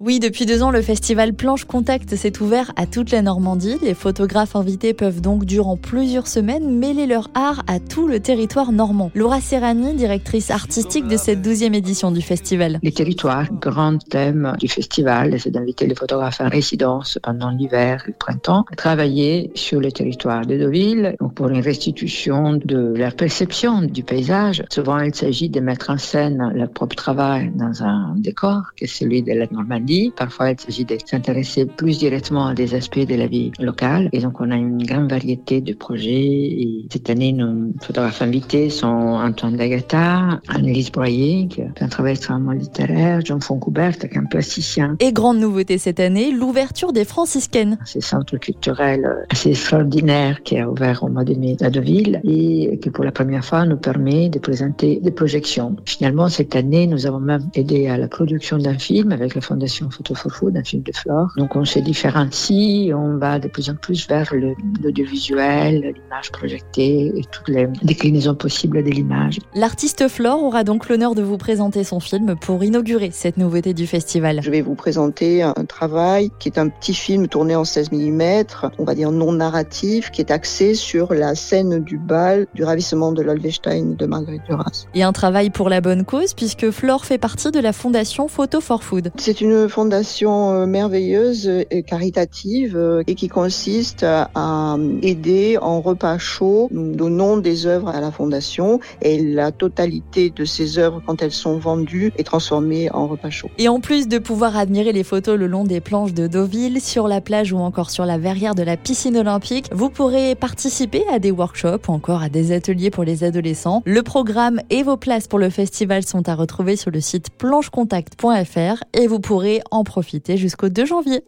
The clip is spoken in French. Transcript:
Oui, depuis deux ans, le festival Planche Contact s'est ouvert à toute la Normandie. Les photographes invités peuvent donc, durant plusieurs semaines, mêler leur art à tout le territoire normand. Laura Serrani, directrice artistique de cette douzième édition du festival. Les territoires, grand thème du festival, c'est d'inviter les photographes en résidence pendant l'hiver et le printemps à travailler sur le territoire de Deauville pour une restitution de leur perception du paysage. Souvent, il s'agit de mettre en scène leur propre travail dans un décor, qui est celui de la Normandie Parfois, il s'agit de s'intéresser plus directement à des aspects de la vie locale. Et donc, on a une grande variété de projets. Et cette année, nos photographes invités sont Antoine Dagata, Annelise Broyer, qui fait un travail extrêmement littéraire, Jean Foncoubert, qui est un plasticien. Et grande nouveauté cette année, l'ouverture des franciscaines. C'est un centre culturel assez extraordinaire qui a ouvert au mois de mai à Deauville et qui, pour la première fois, nous permet de présenter des projections. Finalement, cette année, nous avons même aidé à la production d'un film avec la Fondation Photo for d'un film de Flore. Donc on se différencie, on va de plus en plus vers l'audiovisuel, l'image projetée et toutes les déclinaisons possibles de l'image. L'artiste Flore aura donc l'honneur de vous présenter son film pour inaugurer cette nouveauté du festival. Je vais vous présenter un travail qui est un petit film tourné en 16 mm, on va dire non narratif, qui est axé sur la scène du bal du ravissement de l'Olvestein de Marguerite Duras. Et un travail pour la bonne cause puisque Flore fait partie de la fondation Photo for Food. C'est une fondation euh, merveilleuse et caritative euh, et qui consiste à aider en repas chaud. Nous donnons des œuvres à la fondation et la totalité de ces œuvres, quand elles sont vendues, est transformée en repas chaud. Et en plus de pouvoir admirer les photos le long des planches de Deauville, sur la plage ou encore sur la verrière de la piscine olympique, vous pourrez participer à des workshops ou encore à des ateliers pour les adolescents. Le programme et vos places pour le festival sont à retrouver sur le site planchecontact.fr et vous pourrez en profiter jusqu'au 2 janvier.